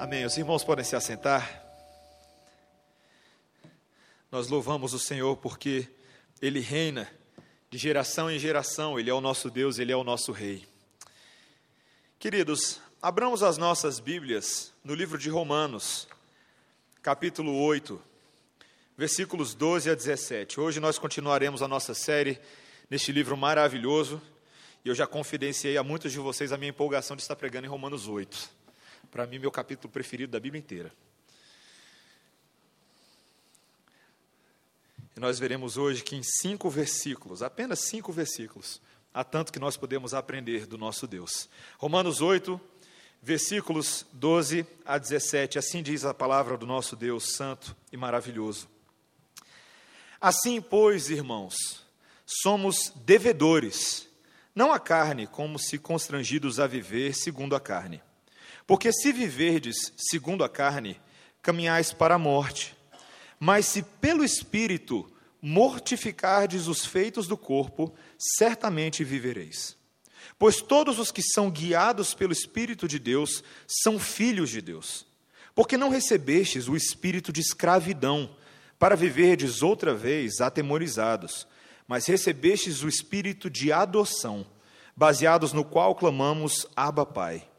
Amém. Os irmãos podem se assentar. Nós louvamos o Senhor porque Ele reina de geração em geração, Ele é o nosso Deus, Ele é o nosso Rei. Queridos, abramos as nossas Bíblias no livro de Romanos, capítulo 8, versículos 12 a 17. Hoje nós continuaremos a nossa série neste livro maravilhoso, e eu já confidenciei a muitos de vocês a minha empolgação de estar pregando em Romanos 8 para mim, meu capítulo preferido da Bíblia inteira. E nós veremos hoje que em cinco versículos, apenas cinco versículos, há tanto que nós podemos aprender do nosso Deus. Romanos 8, versículos 12 a 17, assim diz a palavra do nosso Deus santo e maravilhoso. Assim, pois, irmãos, somos devedores, não a carne, como se constrangidos a viver segundo a carne. Porque se viverdes segundo a carne, caminhais para a morte. Mas se pelo Espírito mortificardes os feitos do corpo, certamente vivereis. Pois todos os que são guiados pelo Espírito de Deus são filhos de Deus. Porque não recebestes o espírito de escravidão, para viverdes outra vez atemorizados, mas recebestes o espírito de adoção, baseados no qual clamamos Abba Pai.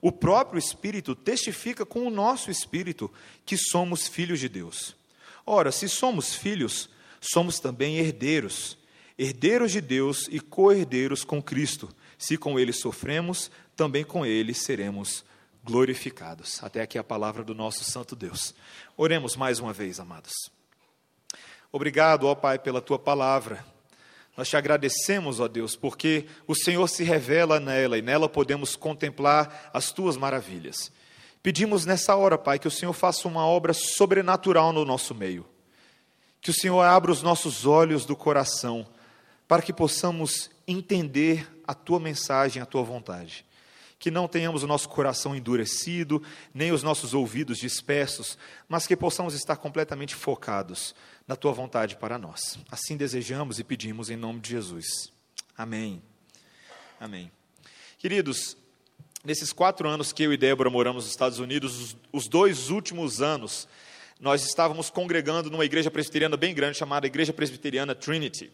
O próprio Espírito testifica com o nosso espírito que somos filhos de Deus. Ora, se somos filhos, somos também herdeiros, herdeiros de Deus e co-herdeiros com Cristo. Se com ele sofremos, também com ele seremos glorificados. Até aqui a palavra do nosso Santo Deus. Oremos mais uma vez, amados. Obrigado, ó Pai, pela tua palavra. Nós te agradecemos, ó Deus, porque o Senhor se revela nela e nela podemos contemplar as tuas maravilhas. Pedimos nessa hora, Pai, que o Senhor faça uma obra sobrenatural no nosso meio. Que o Senhor abra os nossos olhos do coração para que possamos entender a tua mensagem, a tua vontade. Que não tenhamos o nosso coração endurecido, nem os nossos ouvidos dispersos, mas que possamos estar completamente focados da tua vontade para nós. Assim desejamos e pedimos em nome de Jesus. Amém. Amém. Queridos, nesses quatro anos que eu e Débora moramos nos Estados Unidos, os, dois últimos anos, nós estávamos congregando numa igreja presbiteriana bem grande chamada Igreja Presbiteriana Trinity.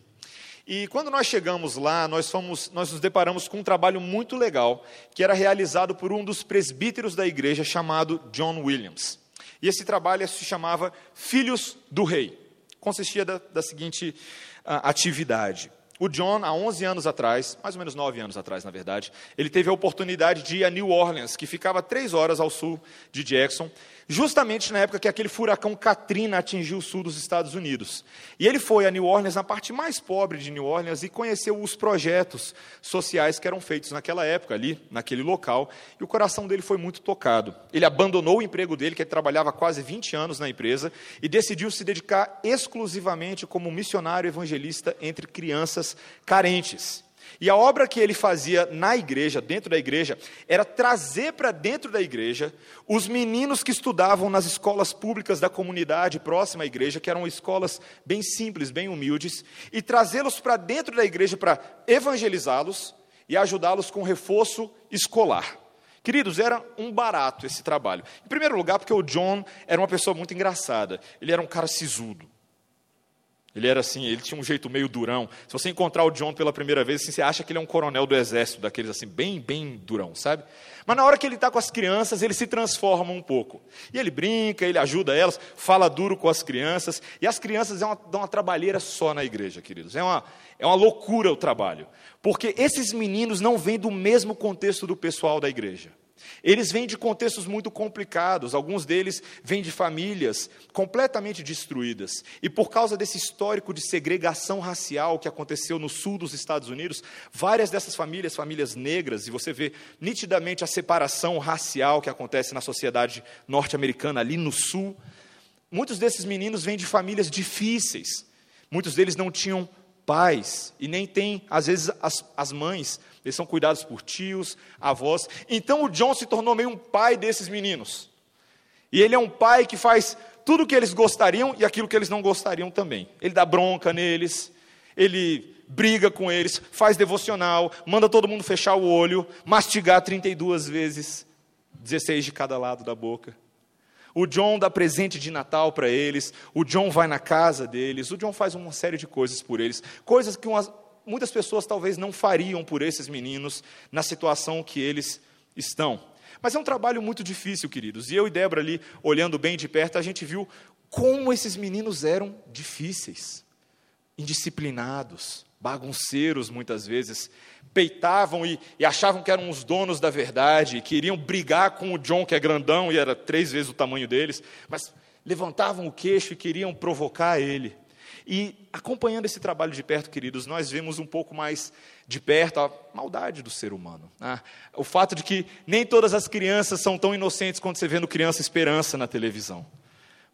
E quando nós chegamos lá, nós, fomos, nós nos deparamos com um trabalho muito legal, que era realizado por um dos presbíteros da igreja chamado John Williams. E esse trabalho se chamava Filhos do Rei consistia da, da seguinte uh, atividade. O John, há 11 anos atrás, mais ou menos 9 anos atrás, na verdade, ele teve a oportunidade de ir a New Orleans, que ficava três horas ao sul de Jackson, justamente na época que aquele furacão Katrina atingiu o sul dos Estados Unidos. E ele foi a New Orleans, na parte mais pobre de New Orleans, e conheceu os projetos sociais que eram feitos naquela época, ali, naquele local, e o coração dele foi muito tocado. Ele abandonou o emprego dele, que ele trabalhava quase 20 anos na empresa, e decidiu se dedicar exclusivamente como missionário evangelista entre crianças carentes. E a obra que ele fazia na igreja, dentro da igreja, era trazer para dentro da igreja os meninos que estudavam nas escolas públicas da comunidade próxima à igreja, que eram escolas bem simples, bem humildes, e trazê-los para dentro da igreja para evangelizá-los e ajudá-los com reforço escolar. Queridos, era um barato esse trabalho. Em primeiro lugar, porque o John era uma pessoa muito engraçada. Ele era um cara sisudo. Ele era assim, ele tinha um jeito meio durão. Se você encontrar o John pela primeira vez, assim, você acha que ele é um coronel do exército, daqueles assim, bem, bem durão, sabe? Mas na hora que ele está com as crianças, ele se transforma um pouco. E ele brinca, ele ajuda elas, fala duro com as crianças. E as crianças é uma, dão uma trabalheira só na igreja, queridos. É uma, é uma loucura o trabalho. Porque esses meninos não vêm do mesmo contexto do pessoal da igreja. Eles vêm de contextos muito complicados, alguns deles vêm de famílias completamente destruídas. E por causa desse histórico de segregação racial que aconteceu no sul dos Estados Unidos, várias dessas famílias, famílias negras, e você vê nitidamente a separação racial que acontece na sociedade norte-americana ali no sul, muitos desses meninos vêm de famílias difíceis. Muitos deles não tinham pais e nem têm, às vezes, as, as mães eles são cuidados por tios, avós. Então o John se tornou meio um pai desses meninos. E ele é um pai que faz tudo o que eles gostariam e aquilo que eles não gostariam também. Ele dá bronca neles, ele briga com eles, faz devocional, manda todo mundo fechar o olho, mastigar 32 vezes 16 de cada lado da boca. O John dá presente de Natal para eles, o John vai na casa deles, o John faz uma série de coisas por eles, coisas que umas, muitas pessoas talvez não fariam por esses meninos na situação que eles estão. Mas é um trabalho muito difícil, queridos. E eu e Débora ali, olhando bem de perto, a gente viu como esses meninos eram difíceis, indisciplinados, bagunceiros muitas vezes, peitavam e, e, achavam que eram os donos da verdade, queriam brigar com o John, que é grandão e era três vezes o tamanho deles, mas levantavam o queixo e queriam provocar ele. E acompanhando esse trabalho de perto, queridos, nós vemos um pouco mais de perto a maldade do ser humano. Né? O fato de que nem todas as crianças são tão inocentes quando você vê no Criança Esperança na televisão.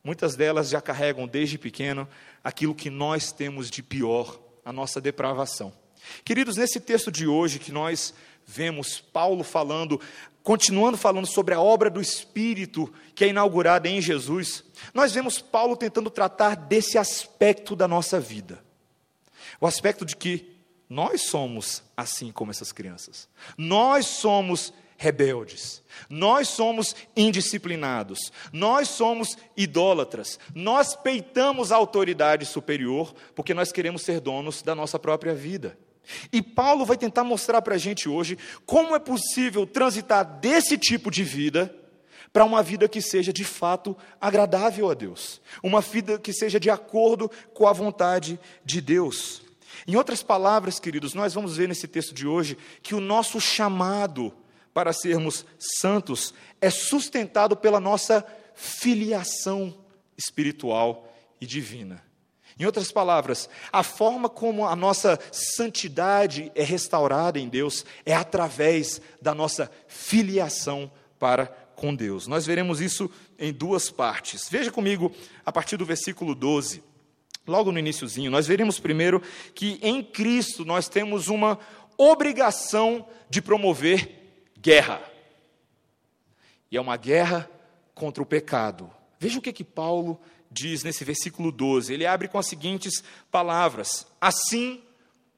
Muitas delas já carregam desde pequeno aquilo que nós temos de pior, a nossa depravação. Queridos, nesse texto de hoje que nós vemos Paulo falando, continuando falando sobre a obra do Espírito que é inaugurada em Jesus, nós vemos Paulo tentando tratar desse aspecto da nossa vida. O aspecto de que nós somos assim como essas crianças. Nós somos rebeldes. Nós somos indisciplinados. Nós somos idólatras. Nós peitamos a autoridade superior porque nós queremos ser donos da nossa própria vida. E Paulo vai tentar mostrar para a gente hoje como é possível transitar desse tipo de vida para uma vida que seja de fato agradável a Deus, uma vida que seja de acordo com a vontade de Deus. Em outras palavras, queridos, nós vamos ver nesse texto de hoje que o nosso chamado para sermos santos é sustentado pela nossa filiação espiritual e divina. Em outras palavras, a forma como a nossa santidade é restaurada em Deus é através da nossa filiação para com Deus. Nós veremos isso em duas partes. Veja comigo a partir do versículo 12. Logo no iníciozinho, nós veremos primeiro que em Cristo nós temos uma obrigação de promover guerra. E é uma guerra contra o pecado. Veja o que que Paulo diz nesse versículo 12. Ele abre com as seguintes palavras: Assim,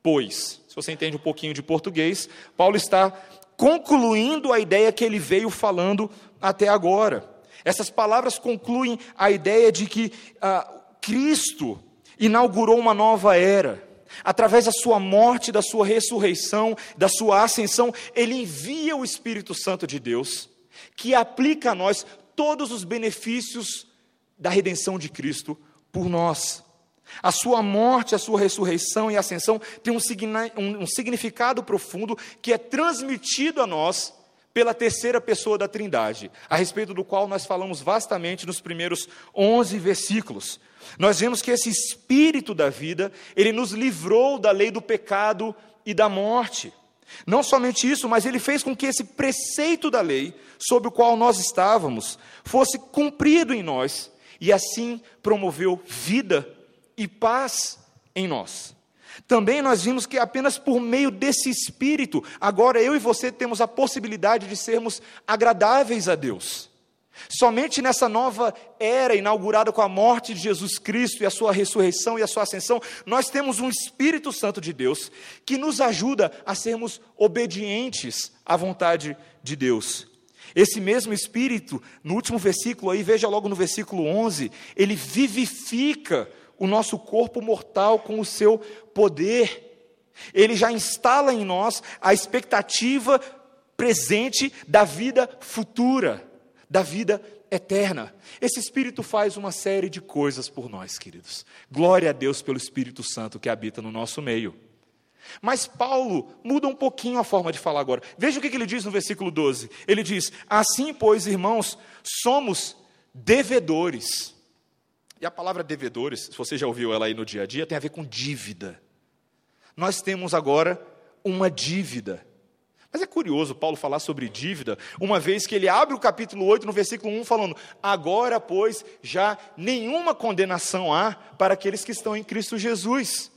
pois. Se você entende um pouquinho de português, Paulo está concluindo a ideia que ele veio falando até agora. Essas palavras concluem a ideia de que ah, Cristo inaugurou uma nova era. Através da sua morte, da sua ressurreição, da sua ascensão, ele envia o Espírito Santo de Deus, que aplica a nós todos os benefícios da redenção de Cristo por nós. A sua morte, a sua ressurreição e ascensão tem um, um, um significado profundo que é transmitido a nós pela terceira pessoa da Trindade, a respeito do qual nós falamos vastamente nos primeiros 11 versículos. Nós vemos que esse espírito da vida, ele nos livrou da lei do pecado e da morte. Não somente isso, mas ele fez com que esse preceito da lei, sobre o qual nós estávamos, fosse cumprido em nós e assim promoveu vida e paz em nós. Também nós vimos que apenas por meio desse Espírito, agora eu e você temos a possibilidade de sermos agradáveis a Deus. Somente nessa nova era, inaugurada com a morte de Jesus Cristo e a sua ressurreição e a sua ascensão, nós temos um Espírito Santo de Deus que nos ajuda a sermos obedientes à vontade de Deus. Esse mesmo Espírito, no último versículo aí, veja logo no versículo 11, ele vivifica o nosso corpo mortal com o seu poder. Ele já instala em nós a expectativa presente da vida futura, da vida eterna. Esse Espírito faz uma série de coisas por nós, queridos. Glória a Deus pelo Espírito Santo que habita no nosso meio. Mas Paulo muda um pouquinho a forma de falar agora. Veja o que ele diz no versículo 12. Ele diz: Assim, pois, irmãos, somos devedores. E a palavra devedores, se você já ouviu ela aí no dia a dia, tem a ver com dívida. Nós temos agora uma dívida. Mas é curioso Paulo falar sobre dívida, uma vez que ele abre o capítulo 8, no versículo 1, falando: Agora, pois, já nenhuma condenação há para aqueles que estão em Cristo Jesus.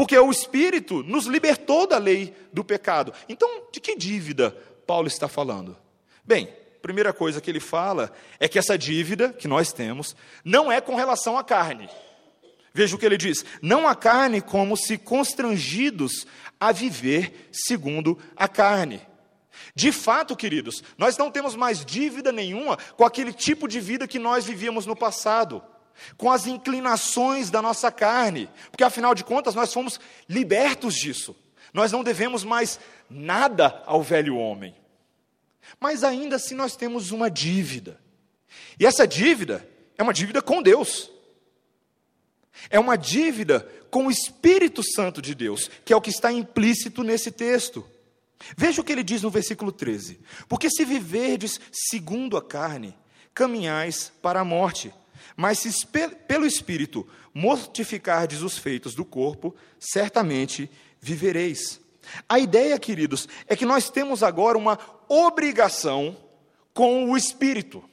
Porque o Espírito nos libertou da lei do pecado. Então, de que dívida Paulo está falando? Bem, primeira coisa que ele fala é que essa dívida que nós temos não é com relação à carne. Veja o que ele diz: não a carne como se constrangidos a viver segundo a carne. De fato, queridos, nós não temos mais dívida nenhuma com aquele tipo de vida que nós vivíamos no passado, com as inclinações da nossa carne, porque afinal de contas nós fomos libertos disso. Nós não devemos mais nada ao velho homem. Mas ainda assim nós temos uma dívida. E essa dívida é uma dívida com Deus. É uma dívida com o Espírito Santo de Deus, que é o que está implícito nesse texto. Veja o que ele diz no versículo 13: Porque se viverdes segundo a carne, caminhais para a morte, mas se pelo Espírito mortificardes os feitos do corpo, certamente vivereis. A ideia, queridos, é que nós temos agora uma obrigação com o Espírito.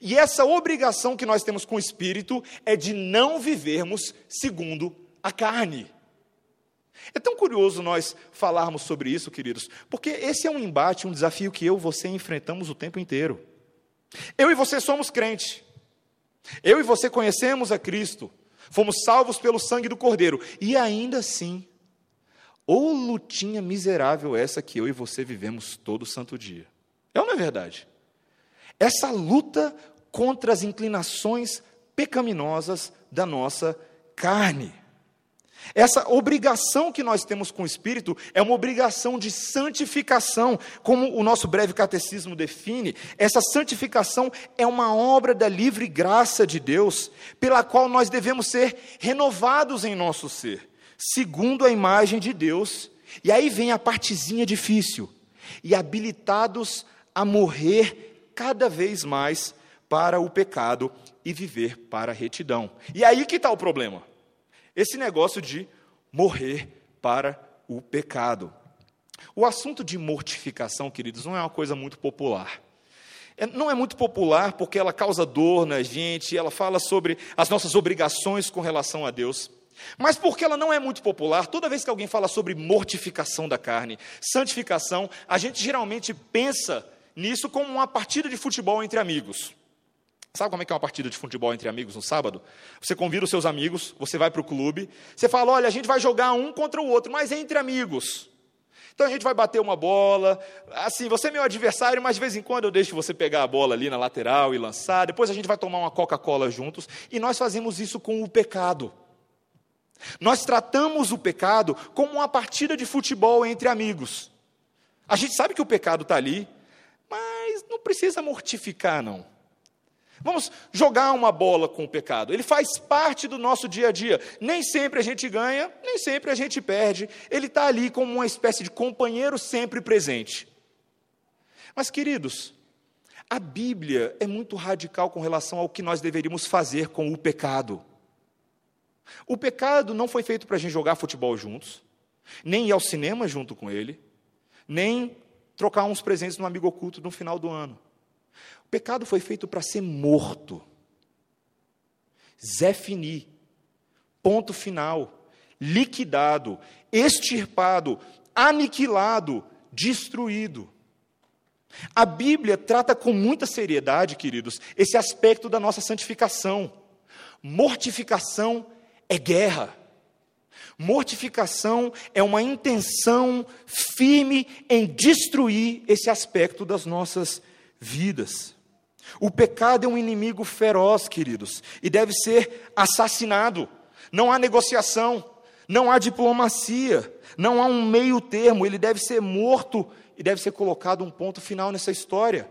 E essa obrigação que nós temos com o Espírito é de não vivermos segundo a carne. É tão curioso nós falarmos sobre isso, queridos, porque esse é um embate, um desafio que eu e você enfrentamos o tempo inteiro. Eu e você somos crentes. Eu e você conhecemos a Cristo. Fomos salvos pelo sangue do Cordeiro. E ainda assim, ou lutinha miserável essa que eu e você vivemos todo santo dia. É ou não é verdade? Essa luta contra as inclinações pecaminosas da nossa carne. Essa obrigação que nós temos com o Espírito é uma obrigação de santificação, como o nosso breve catecismo define. Essa santificação é uma obra da livre graça de Deus, pela qual nós devemos ser renovados em nosso ser, segundo a imagem de Deus. E aí vem a partezinha difícil: e habilitados a morrer cada vez mais para o pecado e viver para a retidão. E aí que está o problema. Esse negócio de morrer para o pecado. O assunto de mortificação, queridos, não é uma coisa muito popular. É, não é muito popular porque ela causa dor na gente, ela fala sobre as nossas obrigações com relação a Deus. Mas porque ela não é muito popular, toda vez que alguém fala sobre mortificação da carne, santificação, a gente geralmente pensa nisso como uma partida de futebol entre amigos. Sabe como é que é uma partida de futebol entre amigos no sábado? Você convida os seus amigos, você vai para o clube, você fala: olha, a gente vai jogar um contra o outro, mas entre amigos. Então a gente vai bater uma bola, assim, você é meu adversário, mas de vez em quando eu deixo você pegar a bola ali na lateral e lançar, depois a gente vai tomar uma Coca-Cola juntos, e nós fazemos isso com o pecado. Nós tratamos o pecado como uma partida de futebol entre amigos. A gente sabe que o pecado está ali, mas não precisa mortificar, não. Vamos jogar uma bola com o pecado. Ele faz parte do nosso dia a dia. Nem sempre a gente ganha, nem sempre a gente perde. Ele está ali como uma espécie de companheiro sempre presente. Mas, queridos, a Bíblia é muito radical com relação ao que nós deveríamos fazer com o pecado. O pecado não foi feito para a gente jogar futebol juntos, nem ir ao cinema junto com ele, nem trocar uns presentes no amigo oculto no final do ano. Pecado foi feito para ser morto. Zé Fini. Ponto final. Liquidado, extirpado, aniquilado, destruído. A Bíblia trata com muita seriedade, queridos, esse aspecto da nossa santificação. Mortificação é guerra. Mortificação é uma intenção firme em destruir esse aspecto das nossas vidas. O pecado é um inimigo feroz, queridos, e deve ser assassinado. Não há negociação, não há diplomacia, não há um meio termo, ele deve ser morto e deve ser colocado um ponto final nessa história.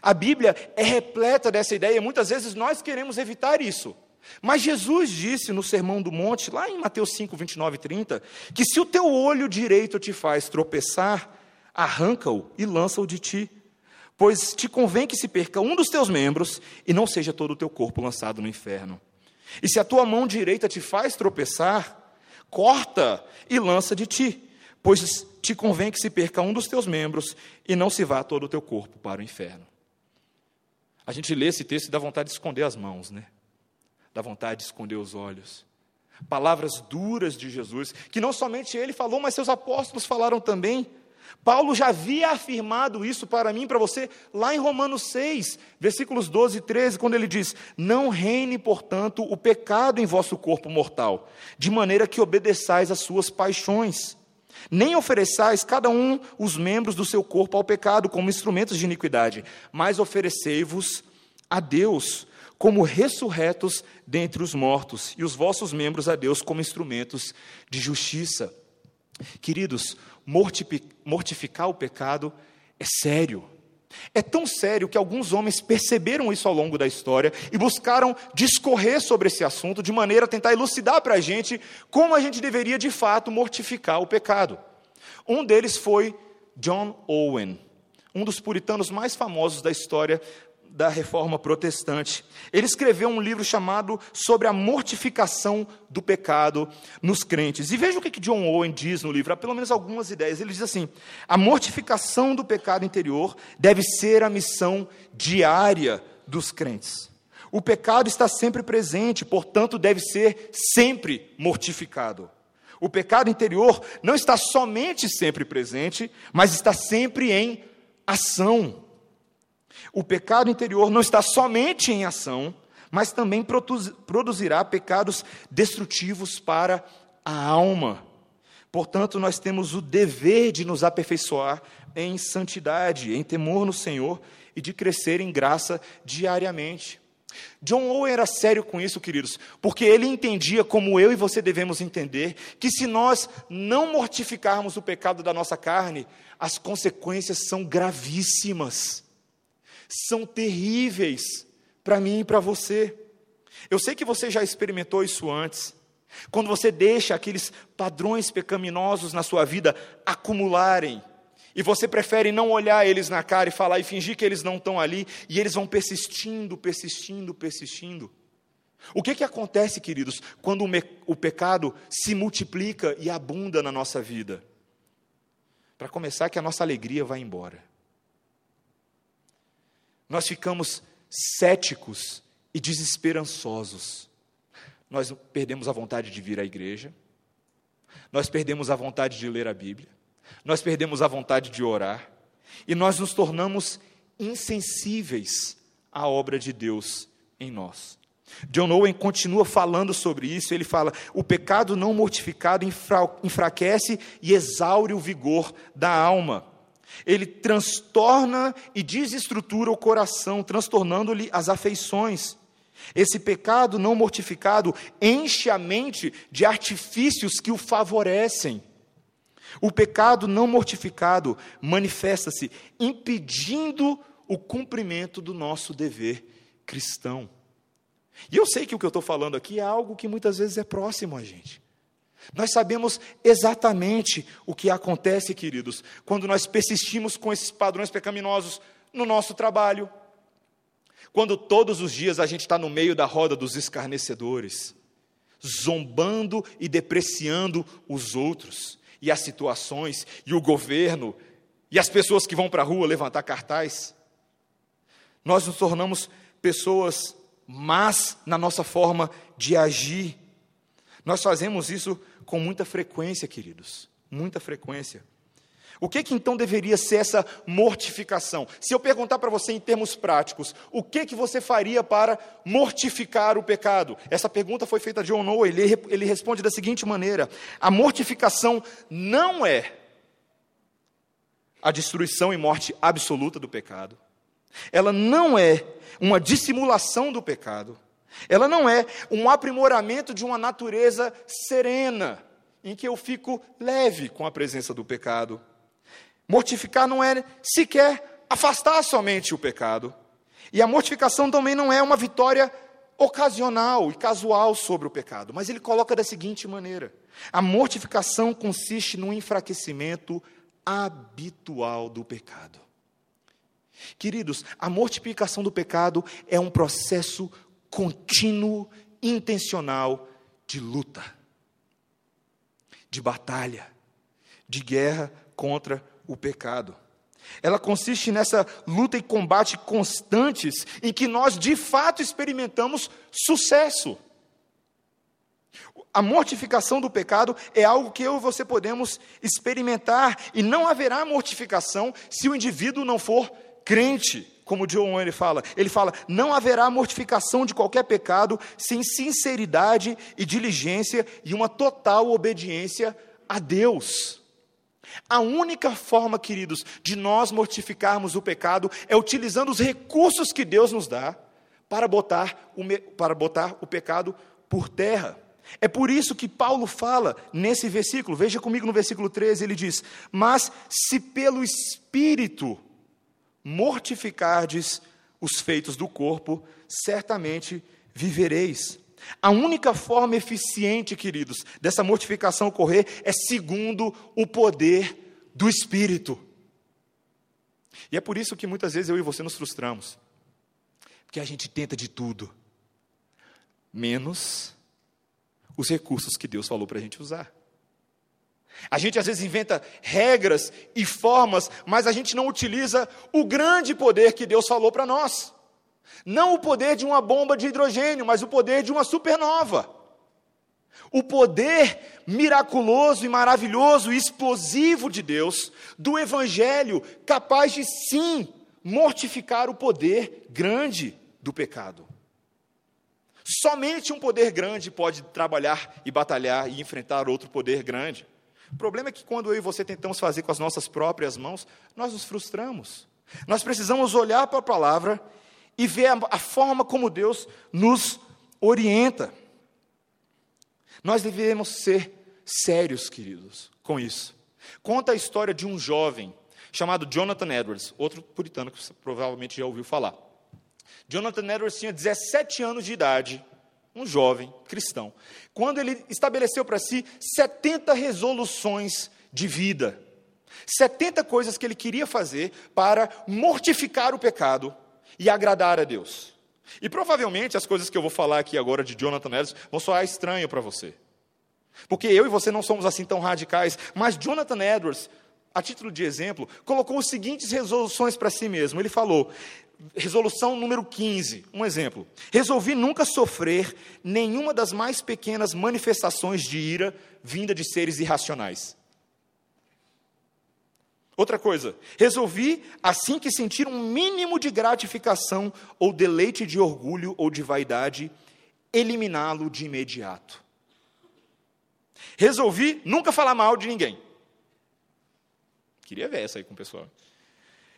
A Bíblia é repleta dessa ideia, muitas vezes nós queremos evitar isso. Mas Jesus disse no Sermão do Monte, lá em Mateus 5, 29 e 30, que se o teu olho direito te faz tropeçar, arranca-o e lança-o de ti pois te convém que se perca um dos teus membros e não seja todo o teu corpo lançado no inferno. E se a tua mão direita te faz tropeçar, corta e lança de ti, pois te convém que se perca um dos teus membros e não se vá todo o teu corpo para o inferno. A gente lê esse texto e dá vontade de esconder as mãos, né? Dá vontade de esconder os olhos. Palavras duras de Jesus, que não somente ele falou, mas seus apóstolos falaram também. Paulo já havia afirmado isso para mim, para você, lá em Romanos 6, versículos 12 e 13, quando ele diz: Não reine, portanto, o pecado em vosso corpo mortal, de maneira que obedeçais às suas paixões. Nem ofereçais cada um os membros do seu corpo ao pecado como instrumentos de iniquidade, mas oferecei-vos a Deus como ressurretos dentre os mortos, e os vossos membros a Deus como instrumentos de justiça. Queridos, mortificar o pecado é sério. É tão sério que alguns homens perceberam isso ao longo da história e buscaram discorrer sobre esse assunto de maneira a tentar elucidar para a gente como a gente deveria de fato mortificar o pecado. Um deles foi John Owen, um dos puritanos mais famosos da história da reforma protestante. Ele escreveu um livro chamado Sobre a Mortificação do Pecado nos Crentes. E veja o que John Owen diz no livro, há pelo menos algumas ideias. Ele diz assim: a mortificação do pecado interior deve ser a missão diária dos crentes. O pecado está sempre presente, portanto, deve ser sempre mortificado. O pecado interior não está somente sempre presente, mas está sempre em ação. O pecado interior não está somente em ação, mas também produzirá pecados destrutivos para a alma. Portanto, nós temos o dever de nos aperfeiçoar em santidade, em temor no Senhor e de crescer em graça diariamente. John Owen era sério com isso, queridos, porque ele entendia, como eu e você devemos entender, que se nós não mortificarmos o pecado da nossa carne, as consequências são gravíssimas são terríveis para mim e para você. Eu sei que você já experimentou isso antes. Quando você deixa aqueles padrões pecaminosos na sua vida acumularem, e você prefere não olhar eles na cara e falar e fingir que eles não estão ali, e eles vão persistindo, persistindo, persistindo. O que, que acontece, queridos, quando o, me, o pecado se multiplica e abunda na nossa vida? Para começar, que a nossa alegria vai embora nós ficamos céticos e desesperançosos. Nós perdemos a vontade de vir à igreja, nós perdemos a vontade de ler a Bíblia, nós perdemos a vontade de orar, e nós nos tornamos insensíveis à obra de Deus em nós. John Owen continua falando sobre isso, ele fala: o pecado não mortificado enfraquece e exaure o vigor da alma. Ele transtorna e desestrutura o coração, transtornando-lhe as afeições. Esse pecado não mortificado enche a mente de artifícios que o favorecem. O pecado não mortificado manifesta-se impedindo o cumprimento do nosso dever cristão. E eu sei que o que eu estou falando aqui é algo que muitas vezes é próximo a gente. Nós sabemos exatamente o que acontece, queridos, quando nós persistimos com esses padrões pecaminosos no nosso trabalho, quando todos os dias a gente está no meio da roda dos escarnecedores, zombando e depreciando os outros, e as situações, e o governo, e as pessoas que vão para a rua levantar cartaz. Nós nos tornamos pessoas más na nossa forma de agir. Nós fazemos isso com muita frequência, queridos, muita frequência. O que, que então deveria ser essa mortificação? Se eu perguntar para você em termos práticos, o que, que você faria para mortificar o pecado? Essa pergunta foi feita a John Owen, ele, ele responde da seguinte maneira: a mortificação não é a destruição e morte absoluta do pecado, ela não é uma dissimulação do pecado, ela não é um aprimoramento de uma natureza serena, em que eu fico leve com a presença do pecado. Mortificar não é sequer afastar somente o pecado. E a mortificação também não é uma vitória ocasional e casual sobre o pecado, mas ele coloca da seguinte maneira: a mortificação consiste no enfraquecimento habitual do pecado. Queridos, a mortificação do pecado é um processo contínuo, intencional de luta, de batalha, de guerra contra o pecado. Ela consiste nessa luta e combate constantes em que nós de fato experimentamos sucesso. A mortificação do pecado é algo que eu e você podemos experimentar, e não haverá mortificação se o indivíduo não for crente como John ele fala, ele fala: não haverá mortificação de qualquer pecado sem sinceridade e diligência e uma total obediência a Deus. A única forma, queridos, de nós mortificarmos o pecado é utilizando os recursos que Deus nos dá para botar o, para botar o pecado por terra. É por isso que Paulo fala nesse versículo, veja comigo no versículo 13, ele diz: Mas se pelo Espírito mortificardes os feitos do corpo, certamente vivereis. A única forma eficiente, queridos, dessa mortificação ocorrer é segundo o poder do Espírito. E é por isso que muitas vezes eu e você nos frustramos, porque a gente tenta de tudo, menos os recursos que Deus falou para a gente usar. A gente às vezes inventa regras e formas, mas a gente não utiliza o grande poder que Deus falou para nós. Não o poder de uma bomba de hidrogênio, mas o poder de uma supernova. O poder miraculoso e maravilhoso e explosivo de Deus, do Evangelho, capaz de sim mortificar o poder grande do pecado. Somente um poder grande pode trabalhar e batalhar e enfrentar outro poder grande. O problema é que quando eu e você tentamos fazer com as nossas próprias mãos, nós nos frustramos. Nós precisamos olhar para a palavra e ver a, a forma como Deus nos orienta. Nós devemos ser sérios, queridos, com isso. Conta a história de um jovem chamado Jonathan Edwards, outro puritano que você provavelmente já ouviu falar. Jonathan Edwards tinha 17 anos de idade, um jovem cristão, quando ele estabeleceu para si 70 resoluções de vida. 70 coisas que ele queria fazer para mortificar o pecado e agradar a Deus. E provavelmente as coisas que eu vou falar aqui agora de Jonathan Edwards vão soar estranho para você. Porque eu e você não somos assim tão radicais, mas Jonathan Edwards, a título de exemplo, colocou as seguintes resoluções para si mesmo. Ele falou: resolução número 15, um exemplo. Resolvi nunca sofrer nenhuma das mais pequenas manifestações de ira vinda de seres irracionais. Outra coisa, resolvi, assim que sentir um mínimo de gratificação ou deleite de orgulho ou de vaidade, eliminá-lo de imediato. Resolvi nunca falar mal de ninguém. Queria ver essa aí com o pessoal.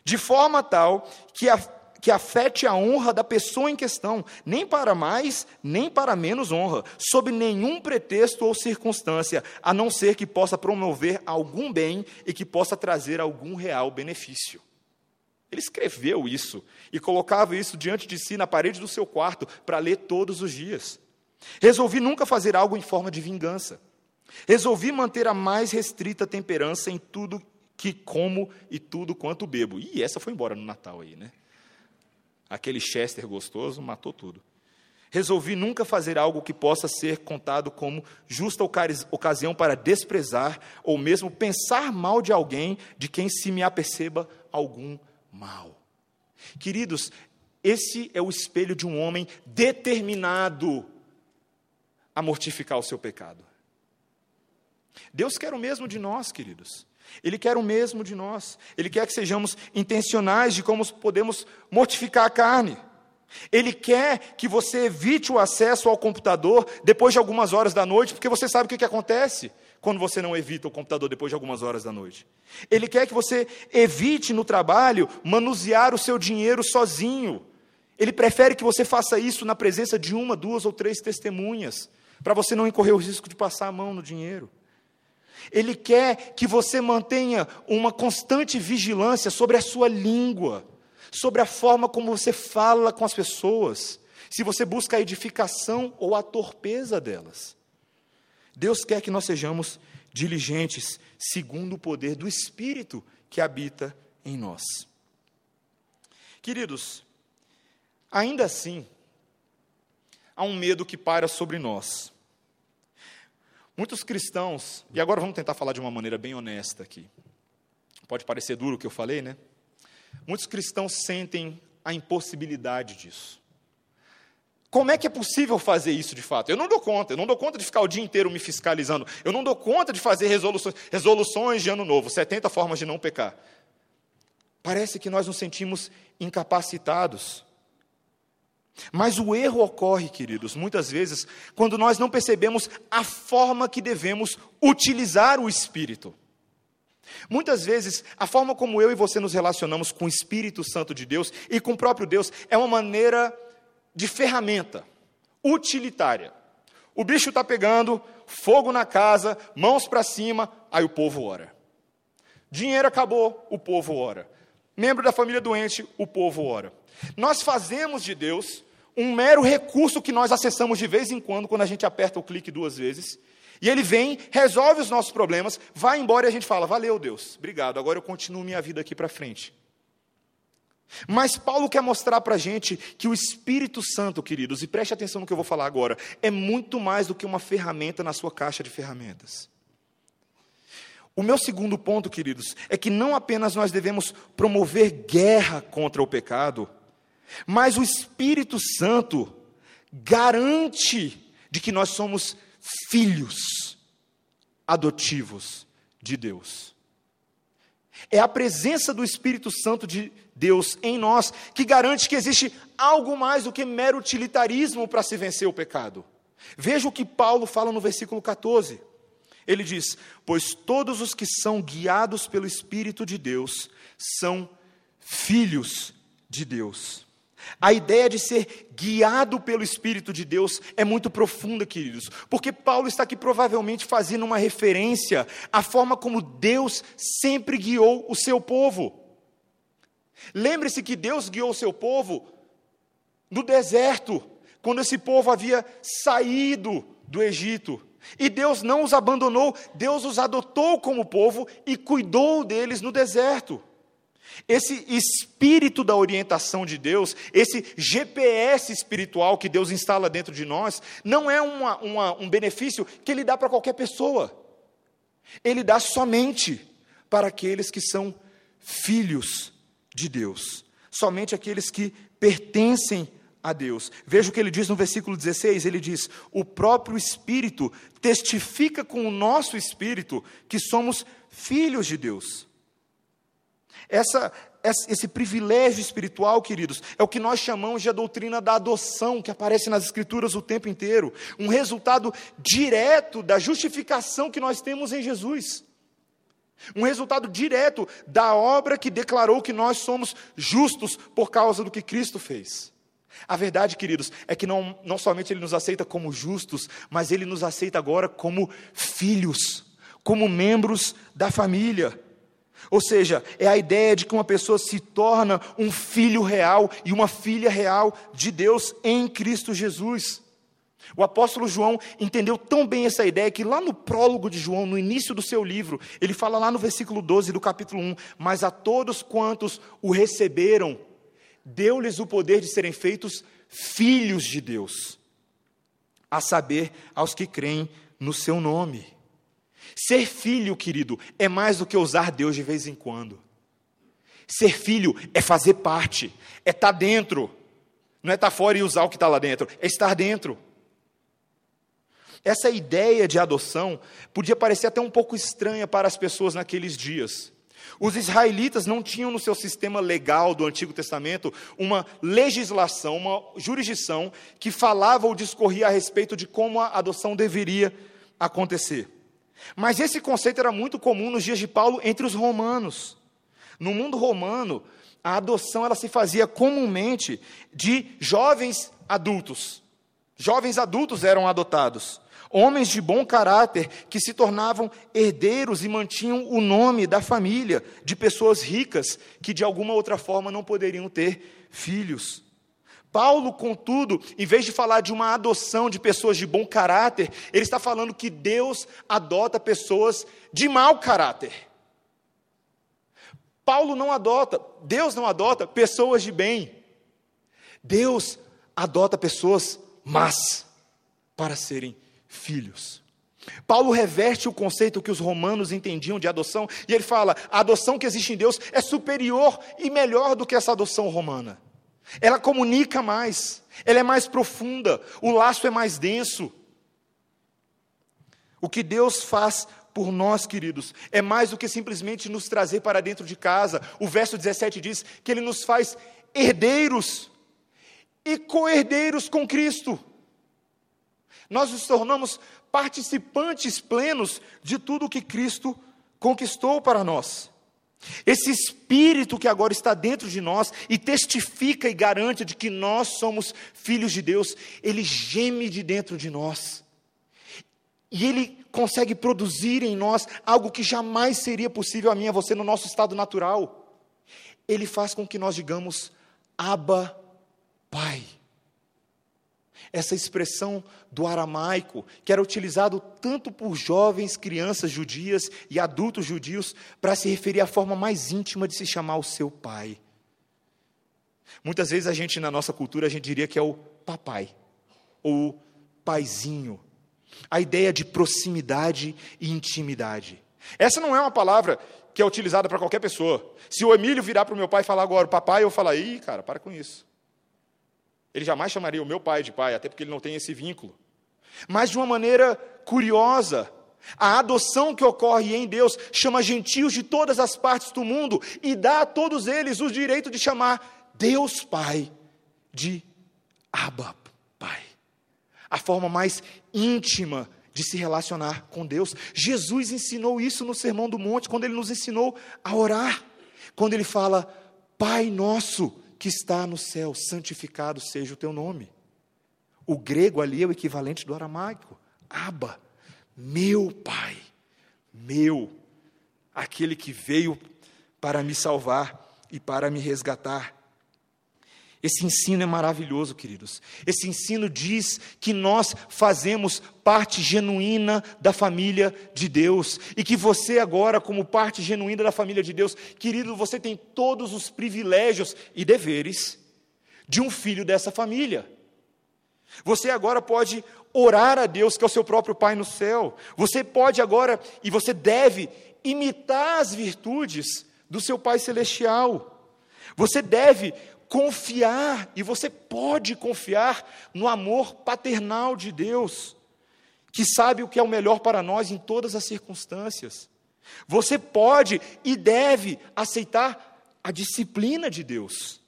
De forma tal que a que afete a honra da pessoa em questão, nem para mais, nem para menos honra, sob nenhum pretexto ou circunstância, a não ser que possa promover algum bem e que possa trazer algum real benefício. Ele escreveu isso e colocava isso diante de si na parede do seu quarto para ler todos os dias. Resolvi nunca fazer algo em forma de vingança. Resolvi manter a mais restrita temperança em tudo que como e tudo quanto bebo. E essa foi embora no Natal aí, né? Aquele Chester gostoso, matou tudo. Resolvi nunca fazer algo que possa ser contado como justa ocasião para desprezar ou mesmo pensar mal de alguém de quem se me aperceba algum mal. Queridos, esse é o espelho de um homem determinado a mortificar o seu pecado. Deus quer o mesmo de nós, queridos. Ele quer o mesmo de nós. Ele quer que sejamos intencionais de como podemos mortificar a carne. Ele quer que você evite o acesso ao computador depois de algumas horas da noite, porque você sabe o que, que acontece quando você não evita o computador depois de algumas horas da noite. Ele quer que você evite no trabalho manusear o seu dinheiro sozinho. Ele prefere que você faça isso na presença de uma, duas ou três testemunhas, para você não incorrer o risco de passar a mão no dinheiro. Ele quer que você mantenha uma constante vigilância sobre a sua língua, sobre a forma como você fala com as pessoas, se você busca a edificação ou a torpeza delas. Deus quer que nós sejamos diligentes, segundo o poder do Espírito que habita em nós. Queridos, ainda assim, há um medo que para sobre nós. Muitos cristãos, e agora vamos tentar falar de uma maneira bem honesta aqui. Pode parecer duro o que eu falei, né? Muitos cristãos sentem a impossibilidade disso. Como é que é possível fazer isso de fato? Eu não dou conta, eu não dou conta de ficar o dia inteiro me fiscalizando, eu não dou conta de fazer resoluções, resoluções de ano novo, 70 formas de não pecar. Parece que nós nos sentimos incapacitados. Mas o erro ocorre, queridos, muitas vezes, quando nós não percebemos a forma que devemos utilizar o Espírito. Muitas vezes, a forma como eu e você nos relacionamos com o Espírito Santo de Deus e com o próprio Deus é uma maneira de ferramenta, utilitária. O bicho está pegando, fogo na casa, mãos para cima, aí o povo ora. Dinheiro acabou, o povo ora. Membro da família doente, o povo ora. Nós fazemos de Deus um mero recurso que nós acessamos de vez em quando, quando a gente aperta o clique duas vezes, e ele vem, resolve os nossos problemas, vai embora e a gente fala: Valeu, Deus, obrigado, agora eu continuo minha vida aqui para frente. Mas Paulo quer mostrar para a gente que o Espírito Santo, queridos, e preste atenção no que eu vou falar agora, é muito mais do que uma ferramenta na sua caixa de ferramentas. O meu segundo ponto, queridos, é que não apenas nós devemos promover guerra contra o pecado, mas o Espírito Santo garante de que nós somos filhos adotivos de Deus. É a presença do Espírito Santo de Deus em nós que garante que existe algo mais do que mero utilitarismo para se vencer o pecado. Veja o que Paulo fala no versículo 14. Ele diz: Pois todos os que são guiados pelo Espírito de Deus são filhos de Deus. A ideia de ser guiado pelo Espírito de Deus é muito profunda, queridos, porque Paulo está aqui provavelmente fazendo uma referência à forma como Deus sempre guiou o seu povo. Lembre-se que Deus guiou o seu povo no deserto, quando esse povo havia saído do Egito. E Deus não os abandonou, Deus os adotou como povo e cuidou deles no deserto. Esse espírito da orientação de Deus, esse GPS espiritual que Deus instala dentro de nós, não é uma, uma, um benefício que Ele dá para qualquer pessoa. Ele dá somente para aqueles que são filhos de Deus, somente aqueles que pertencem a Deus. Veja o que ele diz no versículo 16: ele diz: O próprio Espírito testifica com o nosso espírito que somos filhos de Deus. Essa, esse privilégio espiritual, queridos, é o que nós chamamos de a doutrina da adoção, que aparece nas Escrituras o tempo inteiro, um resultado direto da justificação que nós temos em Jesus. Um resultado direto da obra que declarou que nós somos justos por causa do que Cristo fez. A verdade, queridos, é que não, não somente Ele nos aceita como justos, mas Ele nos aceita agora como filhos, como membros da família. Ou seja, é a ideia de que uma pessoa se torna um filho real e uma filha real de Deus em Cristo Jesus. O apóstolo João entendeu tão bem essa ideia que lá no prólogo de João, no início do seu livro, ele fala lá no versículo 12 do capítulo 1: Mas a todos quantos o receberam, deu-lhes o poder de serem feitos filhos de Deus, a saber, aos que creem no seu nome. Ser filho, querido, é mais do que usar Deus de vez em quando. Ser filho é fazer parte, é estar tá dentro. Não é estar tá fora e usar o que está lá dentro, é estar dentro. Essa ideia de adoção podia parecer até um pouco estranha para as pessoas naqueles dias. Os israelitas não tinham no seu sistema legal do Antigo Testamento uma legislação, uma jurisdição que falava ou discorria a respeito de como a adoção deveria acontecer. Mas esse conceito era muito comum nos dias de Paulo entre os romanos. No mundo romano, a adoção ela se fazia comumente de jovens adultos. Jovens adultos eram adotados. Homens de bom caráter que se tornavam herdeiros e mantinham o nome da família de pessoas ricas que de alguma outra forma não poderiam ter filhos. Paulo, contudo, em vez de falar de uma adoção de pessoas de bom caráter, ele está falando que Deus adota pessoas de mau caráter. Paulo não adota, Deus não adota pessoas de bem. Deus adota pessoas más para serem filhos. Paulo reverte o conceito que os romanos entendiam de adoção, e ele fala: a adoção que existe em Deus é superior e melhor do que essa adoção romana. Ela comunica mais, ela é mais profunda, o laço é mais denso. O que Deus faz por nós, queridos, é mais do que simplesmente nos trazer para dentro de casa. O verso 17 diz que Ele nos faz herdeiros e co-herdeiros com Cristo. Nós nos tornamos participantes plenos de tudo o que Cristo conquistou para nós. Esse espírito que agora está dentro de nós e testifica e garante de que nós somos filhos de Deus, ele geme de dentro de nós. E ele consegue produzir em nós algo que jamais seria possível a mim e a você no nosso estado natural. Ele faz com que nós digamos: Abba, Pai essa expressão do aramaico, que era utilizado tanto por jovens, crianças judias e adultos judios, para se referir à forma mais íntima de se chamar o seu pai. Muitas vezes a gente, na nossa cultura, a gente diria que é o papai, ou o paizinho. A ideia de proximidade e intimidade. Essa não é uma palavra que é utilizada para qualquer pessoa. Se o Emílio virar para o meu pai e falar agora, papai, eu falar, ih, cara, para com isso. Ele jamais chamaria o meu pai de pai, até porque ele não tem esse vínculo. Mas de uma maneira curiosa, a adoção que ocorre em Deus chama gentios de todas as partes do mundo e dá a todos eles o direito de chamar Deus Pai de Abba Pai. A forma mais íntima de se relacionar com Deus. Jesus ensinou isso no Sermão do Monte, quando ele nos ensinou a orar. Quando ele fala, Pai nosso que está no céu, santificado seja o teu nome. O grego ali é o equivalente do aramaico. Aba, meu Pai, meu, aquele que veio para me salvar e para me resgatar. Esse ensino é maravilhoso, queridos. Esse ensino diz que nós fazemos parte genuína da família de Deus e que você, agora, como parte genuína da família de Deus, querido, você tem todos os privilégios e deveres de um filho dessa família. Você agora pode orar a Deus, que é o seu próprio Pai no céu. Você pode agora e você deve imitar as virtudes do seu Pai celestial. Você deve confiar, e você pode confiar no amor paternal de Deus, que sabe o que é o melhor para nós em todas as circunstâncias. Você pode e deve aceitar a disciplina de Deus.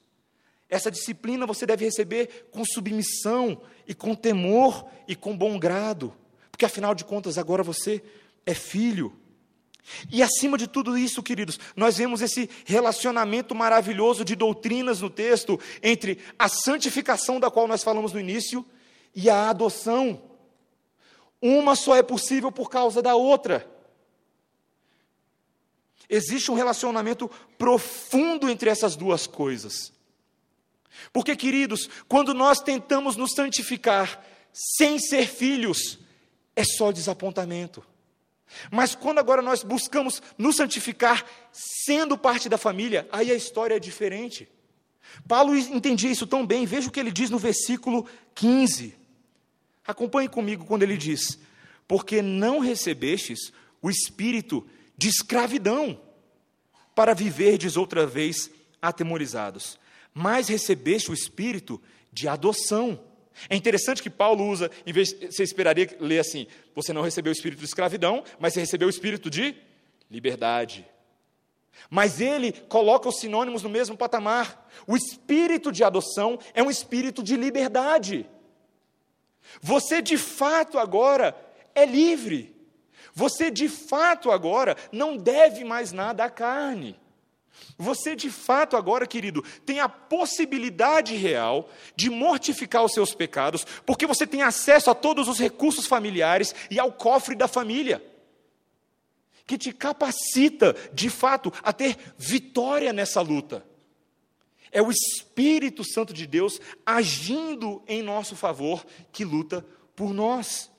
Essa disciplina você deve receber com submissão e com temor e com bom grado, porque afinal de contas agora você é filho. E acima de tudo isso, queridos, nós vemos esse relacionamento maravilhoso de doutrinas no texto entre a santificação da qual nós falamos no início e a adoção. Uma só é possível por causa da outra. Existe um relacionamento profundo entre essas duas coisas. Porque, queridos, quando nós tentamos nos santificar sem ser filhos, é só desapontamento. Mas quando agora nós buscamos nos santificar sendo parte da família, aí a história é diferente. Paulo entendia isso tão bem, veja o que ele diz no versículo 15. Acompanhe comigo quando ele diz: Porque não recebestes o espírito de escravidão para viverdes outra vez atemorizados, mas recebeste o espírito de adoção é interessante que Paulo usa, em vez você esperaria ler assim: você não recebeu o espírito de escravidão, mas você recebeu o espírito de liberdade. Mas ele coloca os sinônimos no mesmo patamar. O espírito de adoção é um espírito de liberdade. Você de fato agora é livre. Você de fato agora não deve mais nada à carne. Você de fato agora, querido, tem a possibilidade real de mortificar os seus pecados, porque você tem acesso a todos os recursos familiares e ao cofre da família, que te capacita, de fato, a ter vitória nessa luta. É o Espírito Santo de Deus agindo em nosso favor que luta por nós.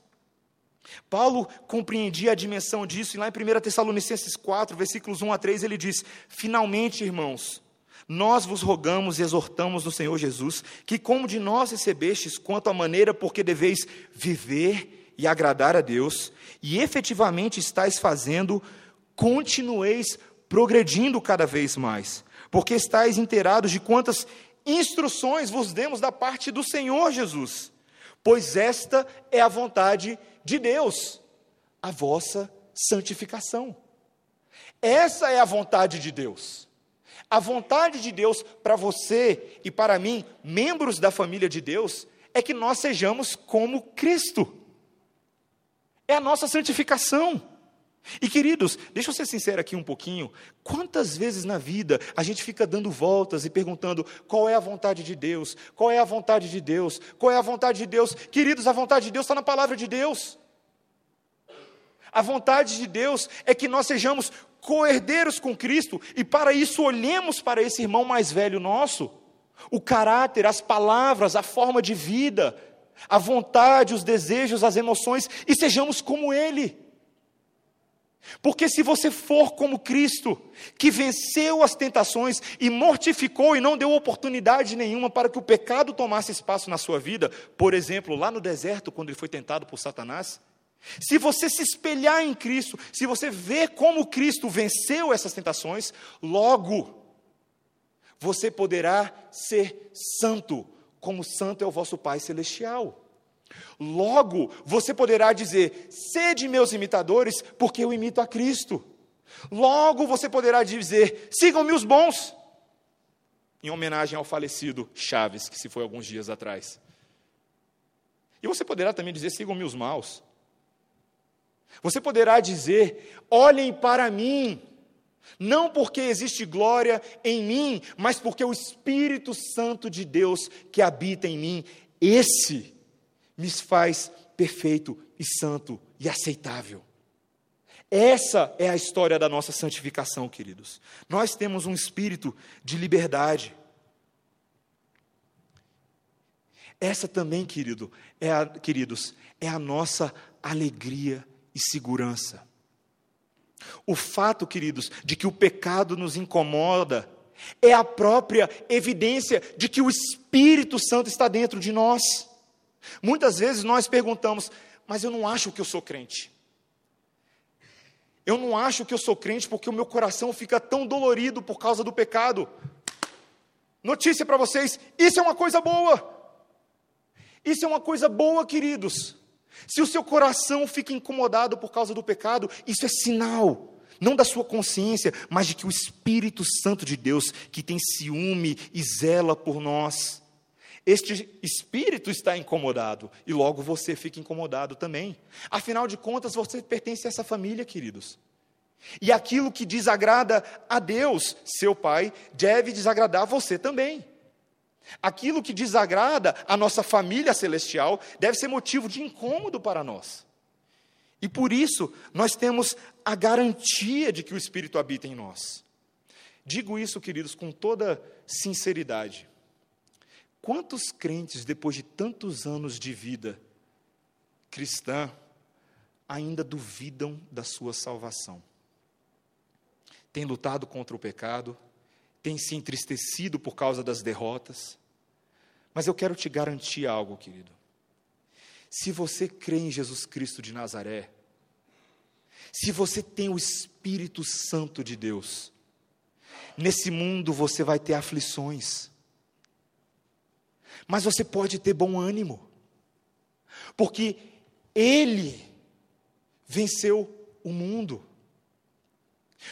Paulo compreendia a dimensão disso, e lá em 1 Tessalonicenses 4, versículos 1 a 3, ele diz: Finalmente, irmãos, nós vos rogamos e exortamos no Senhor Jesus, que como de nós recebestes, quanto à maneira por que deveis viver e agradar a Deus, e efetivamente estáis fazendo, continueis progredindo cada vez mais, porque estáis inteirados de quantas instruções vos demos da parte do Senhor Jesus, pois esta é a vontade de Deus, a vossa santificação. Essa é a vontade de Deus. A vontade de Deus para você e para mim, membros da família de Deus, é que nós sejamos como Cristo. É a nossa santificação. E queridos, deixa eu ser sincero aqui um pouquinho. Quantas vezes na vida a gente fica dando voltas e perguntando qual é a vontade de Deus? Qual é a vontade de Deus? Qual é a vontade de Deus? Queridos, a vontade de Deus está na palavra de Deus. A vontade de Deus é que nós sejamos coerdeiros com Cristo e para isso olhemos para esse irmão mais velho nosso. O caráter, as palavras, a forma de vida, a vontade, os desejos, as emoções e sejamos como ele. Porque se você for como Cristo, que venceu as tentações e mortificou e não deu oportunidade nenhuma para que o pecado tomasse espaço na sua vida, por exemplo, lá no deserto, quando ele foi tentado por Satanás, se você se espelhar em Cristo, se você ver como Cristo venceu essas tentações, logo você poderá ser santo, como santo é o vosso Pai celestial. Logo, você poderá dizer: sede meus imitadores, porque eu imito a Cristo. Logo, você poderá dizer: sigam-me os bons, em homenagem ao falecido Chaves, que se foi alguns dias atrás. E você poderá também dizer: sigam-me os maus. Você poderá dizer: olhem para mim, não porque existe glória em mim, mas porque o Espírito Santo de Deus que habita em mim, esse me faz perfeito e santo e aceitável. Essa é a história da nossa santificação, queridos. Nós temos um espírito de liberdade. Essa também, querido, é a, queridos, é a nossa alegria e segurança. O fato, queridos, de que o pecado nos incomoda é a própria evidência de que o Espírito Santo está dentro de nós. Muitas vezes nós perguntamos, mas eu não acho que eu sou crente. Eu não acho que eu sou crente porque o meu coração fica tão dolorido por causa do pecado. Notícia para vocês: isso é uma coisa boa. Isso é uma coisa boa, queridos. Se o seu coração fica incomodado por causa do pecado, isso é sinal, não da sua consciência, mas de que o Espírito Santo de Deus, que tem ciúme e zela por nós, este espírito está incomodado e logo você fica incomodado também. Afinal de contas, você pertence a essa família, queridos. E aquilo que desagrada a Deus, seu Pai, deve desagradar você também. Aquilo que desagrada a nossa família celestial deve ser motivo de incômodo para nós. E por isso, nós temos a garantia de que o Espírito habita em nós. Digo isso, queridos, com toda sinceridade. Quantos crentes, depois de tantos anos de vida cristã, ainda duvidam da sua salvação? Têm lutado contra o pecado, têm se entristecido por causa das derrotas. Mas eu quero te garantir algo, querido. Se você crê em Jesus Cristo de Nazaré, se você tem o Espírito Santo de Deus, nesse mundo você vai ter aflições, mas você pode ter bom ânimo, porque Ele venceu o mundo.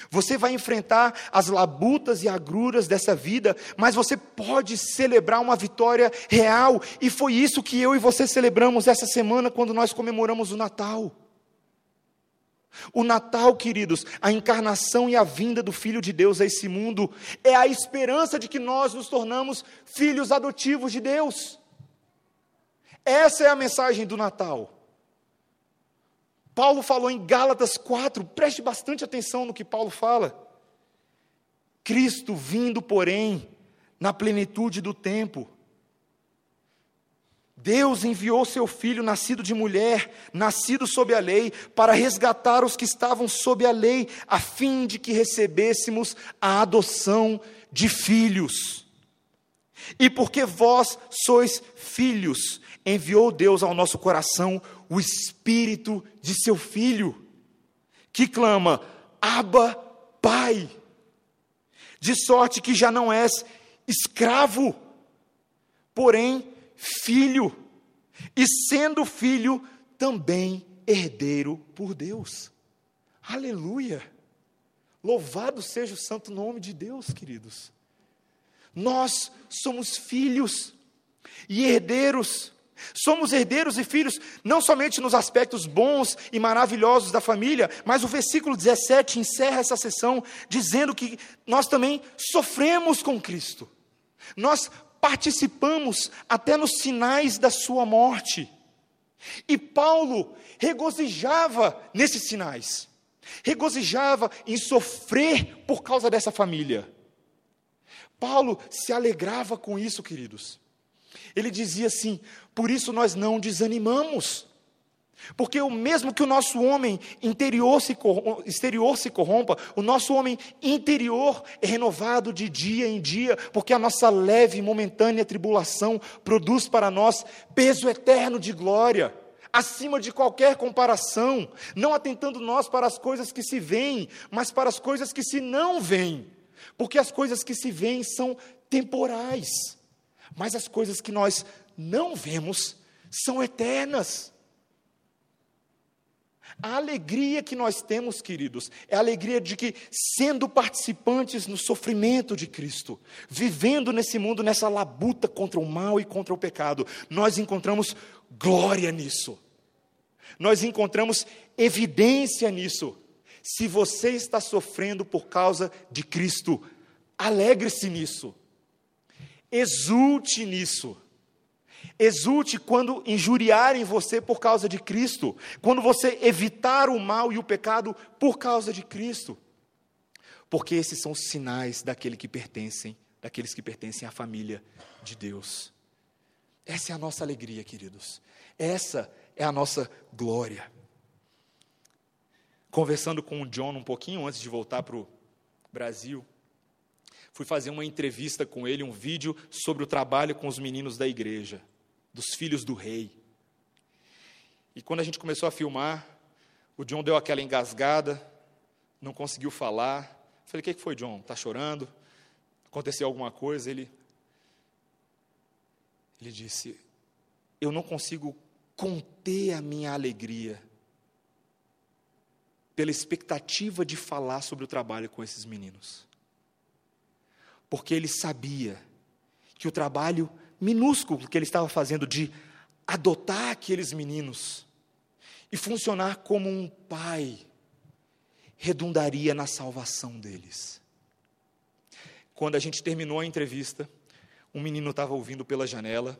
Você vai enfrentar as labutas e agruras dessa vida, mas você pode celebrar uma vitória real, e foi isso que eu e você celebramos essa semana quando nós comemoramos o Natal. O Natal, queridos, a encarnação e a vinda do Filho de Deus a esse mundo, é a esperança de que nós nos tornamos filhos adotivos de Deus. Essa é a mensagem do Natal. Paulo falou em Gálatas 4, preste bastante atenção no que Paulo fala. Cristo vindo, porém, na plenitude do tempo, Deus enviou seu filho, nascido de mulher, nascido sob a lei, para resgatar os que estavam sob a lei, a fim de que recebêssemos a adoção de filhos. E porque vós sois filhos, enviou Deus ao nosso coração o espírito de seu filho, que clama: Abba, Pai. De sorte que já não és escravo, porém filho, e sendo filho, também herdeiro por Deus. Aleluia! Louvado seja o santo nome de Deus, queridos. Nós somos filhos e herdeiros Somos herdeiros e filhos, não somente nos aspectos bons e maravilhosos da família, mas o versículo 17 encerra essa sessão dizendo que nós também sofremos com Cristo. Nós participamos até nos sinais da sua morte. E Paulo regozijava nesses sinais, regozijava em sofrer por causa dessa família. Paulo se alegrava com isso, queridos. Ele dizia assim: por isso nós não desanimamos. Porque o mesmo que o nosso homem interior se, exterior se corrompa, o nosso homem interior é renovado de dia em dia, porque a nossa leve e momentânea tribulação produz para nós peso eterno de glória, acima de qualquer comparação, não atentando nós para as coisas que se veem, mas para as coisas que se não veem, porque as coisas que se veem são temporais, mas as coisas que nós não vemos são eternas. A alegria que nós temos, queridos, é a alegria de que, sendo participantes no sofrimento de Cristo, vivendo nesse mundo, nessa labuta contra o mal e contra o pecado, nós encontramos glória nisso, nós encontramos evidência nisso. Se você está sofrendo por causa de Cristo, alegre-se nisso, exulte nisso. Exulte quando injuriarem você por causa de Cristo, quando você evitar o mal e o pecado por causa de Cristo. Porque esses são os sinais daquele que pertencem, daqueles que pertencem à família de Deus. Essa é a nossa alegria, queridos. Essa é a nossa glória. Conversando com o John um pouquinho antes de voltar para o Brasil, fui fazer uma entrevista com ele, um vídeo sobre o trabalho com os meninos da igreja dos filhos do rei. E quando a gente começou a filmar, o John deu aquela engasgada, não conseguiu falar. Falei: O que foi, John? Está chorando? Aconteceu alguma coisa? Ele, ele disse: Eu não consigo conter a minha alegria pela expectativa de falar sobre o trabalho com esses meninos. Porque ele sabia que o trabalho minúsculo que ele estava fazendo de adotar aqueles meninos e funcionar como um pai redundaria na salvação deles. Quando a gente terminou a entrevista, um menino estava ouvindo pela janela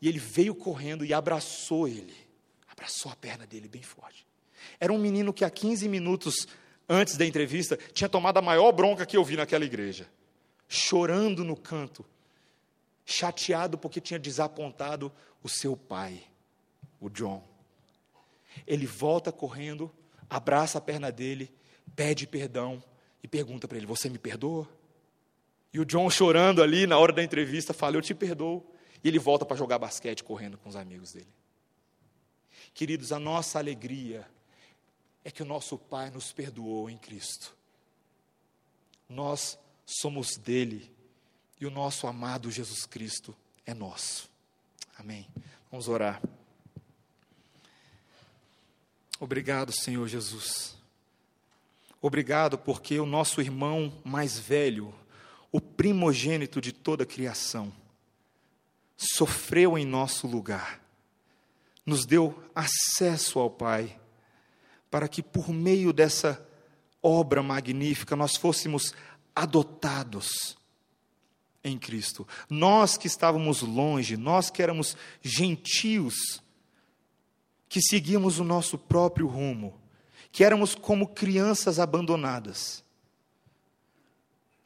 e ele veio correndo e abraçou ele, abraçou a perna dele bem forte. Era um menino que há 15 minutos antes da entrevista tinha tomado a maior bronca que eu vi naquela igreja, chorando no canto, chateado porque tinha desapontado o seu pai, o John. Ele volta correndo, abraça a perna dele, pede perdão e pergunta para ele: Você me perdoa? E o John chorando ali na hora da entrevista fala: Eu te perdoo. E ele volta para jogar basquete correndo com os amigos dele. Queridos, a nossa alegria é que o nosso Pai nos perdoou em Cristo. Nós somos dele e o nosso amado Jesus Cristo é nosso. Amém. Vamos orar. Obrigado, Senhor Jesus. Obrigado porque o nosso irmão mais velho, o primogênito de toda a criação, sofreu em nosso lugar, nos deu acesso ao Pai, para que por meio dessa obra magnífica nós fôssemos adotados em Cristo. Nós que estávamos longe, nós que éramos gentios, que seguíamos o nosso próprio rumo, que éramos como crianças abandonadas.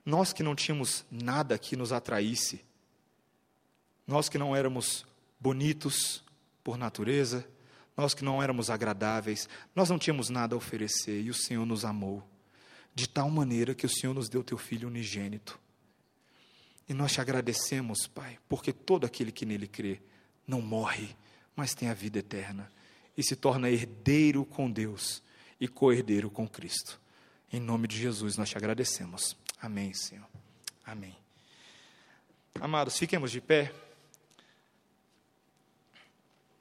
Nós que não tínhamos nada que nos atraísse, nós que não éramos bonitos por natureza, nós que não éramos agradáveis, nós não tínhamos nada a oferecer e o Senhor nos amou de tal maneira que o Senhor nos deu teu filho unigênito e nós te agradecemos, Pai, porque todo aquele que nele crê não morre, mas tem a vida eterna e se torna herdeiro com Deus e co-herdeiro com Cristo. Em nome de Jesus nós te agradecemos. Amém, Senhor. Amém. Amados, fiquemos de pé.